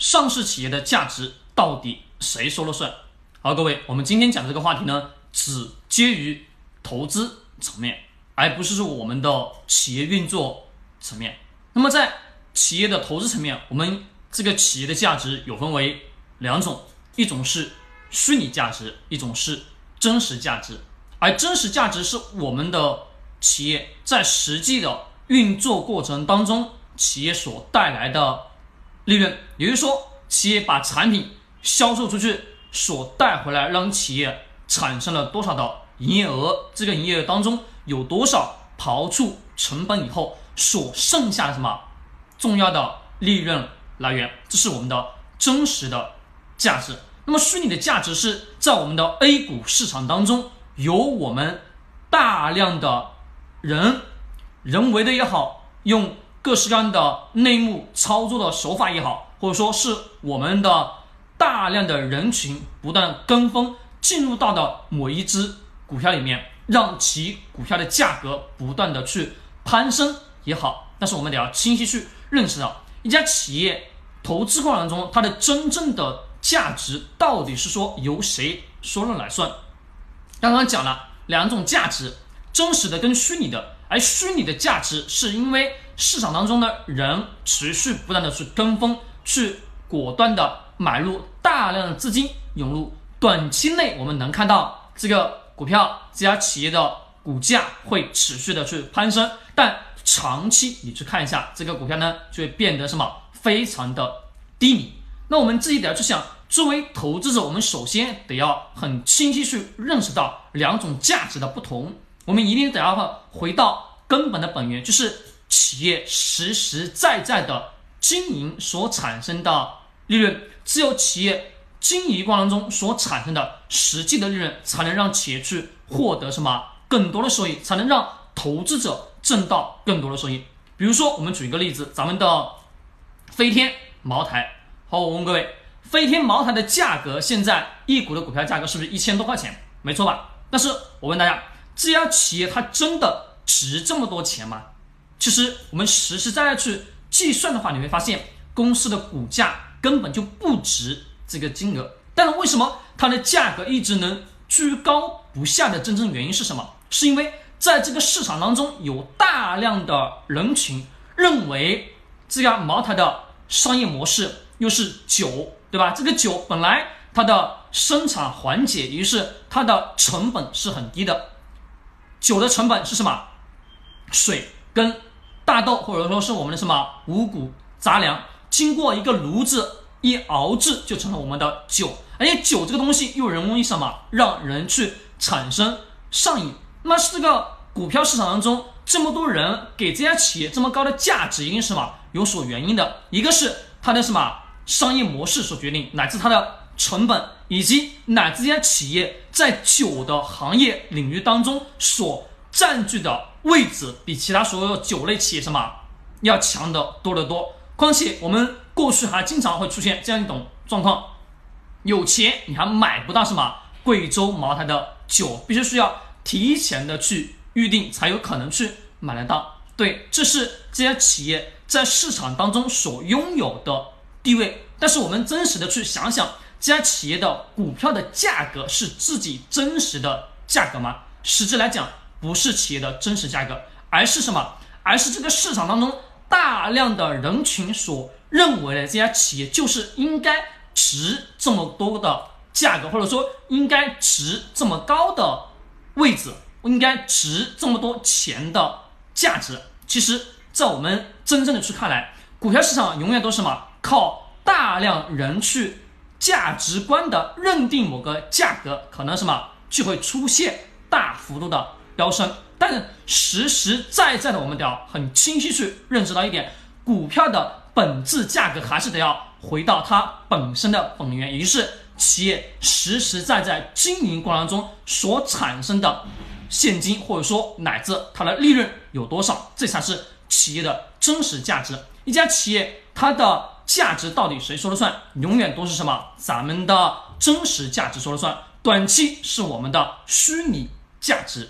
上市企业的价值到底谁说了算？好，各位，我们今天讲的这个话题呢，只接于投资层面，而不是说我们的企业运作层面。那么在企业的投资层面，我们这个企业的价值有分为两种，一种是虚拟价值，一种是真实价值。而真实价值是我们的企业在实际的运作过程当中，企业所带来的利润，也就是说，企业把产品销售出去所带回来，让企业产生了多少的营业额，这个营业额当中有多少刨除成本以后所剩下的什么重要的利润来源，这是我们的真实的价值。那么虚拟的价值是在我们的 A 股市场当中。由我们大量的人人为的也好，用各式各样的内幕操作的手法也好，或者说是我们的大量的人群不断跟风进入到的某一只股票里面，让其股票的价格不断的去攀升也好。但是我们得要清晰去认识到，一家企业投资过程中，它的真正的价值到底是说由谁说了来算？刚刚讲了两种价值，真实的跟虚拟的，而虚拟的价值是因为市场当中呢人持续不断的去跟风，去果断的买入大量的资金涌入，短期内我们能看到这个股票这家企业的股价会持续的去攀升，但长期你去看一下这个股票呢，就会变得什么非常的低迷。那我们自己得要去想。作为投资者，我们首先得要很清晰去认识到两种价值的不同。我们一定得要回到根本的本源，就是企业实实在在的经营所产生的利润。只有企业经营过程中所产生的实际的利润，才能让企业去获得什么更多的收益，才能让投资者挣到更多的收益。比如说，我们举一个例子，咱们的飞天、茅台。好，我问各位。飞天茅台的价格现在一股的股票价格是不是一千多块钱？没错吧？但是我问大家，这家企业它真的值这么多钱吗？其实我们实实在在去计算的话，你会发现公司的股价根本就不值这个金额。但是为什么它的价格一直能居高不下的真正原因是什么？是因为在这个市场当中有大量的人群认为这家茅台的商业模式又是酒。对吧？这个酒本来它的生产环节，于是它的成本是很低的。酒的成本是什么？水跟大豆，或者说是我们的什么五谷杂粮，经过一个炉子一熬制，就成了我们的酒。而且酒这个东西又容易什么？让人去产生上瘾。那么这个股票市场当中这么多人给这家企业这么高的价值，一定什么？有所原因的。一个是它的什么？商业模式所决定，乃至它的成本，以及乃至这家企业在酒的行业领域当中所占据的位置，比其他所有酒类企业什么要强的多得多。况且我们过去还经常会出现这样一种状况：有钱你还买不到什么贵州茅台的酒，必须需要提前的去预定才有可能去买得到。对，这是这家企业在市场当中所拥有的。地位，但是我们真实的去想想，这家企业的股票的价格是自己真实的价格吗？实质来讲，不是企业的真实价格，而是什么？而是这个市场当中大量的人群所认为的这家企业就是应该值这么多的价格，或者说应该值这么高的位置，应该值这么多钱的价值。其实，在我们真正的去看来，股票市场永远都是什么？靠大量人去价值观的认定某个价格，可能什么就会出现大幅度的飙升。但是实实在在的，我们得要很清晰去认识到一点：股票的本质价格还是得要回到它本身的本源，也就是企业实实在在经营过程中所产生的现金，或者说乃至它的利润有多少，这才是企业的真实价值。一家企业它的。价值到底谁说了算？永远都是什么？咱们的真实价值说了算。短期是我们的虚拟价值。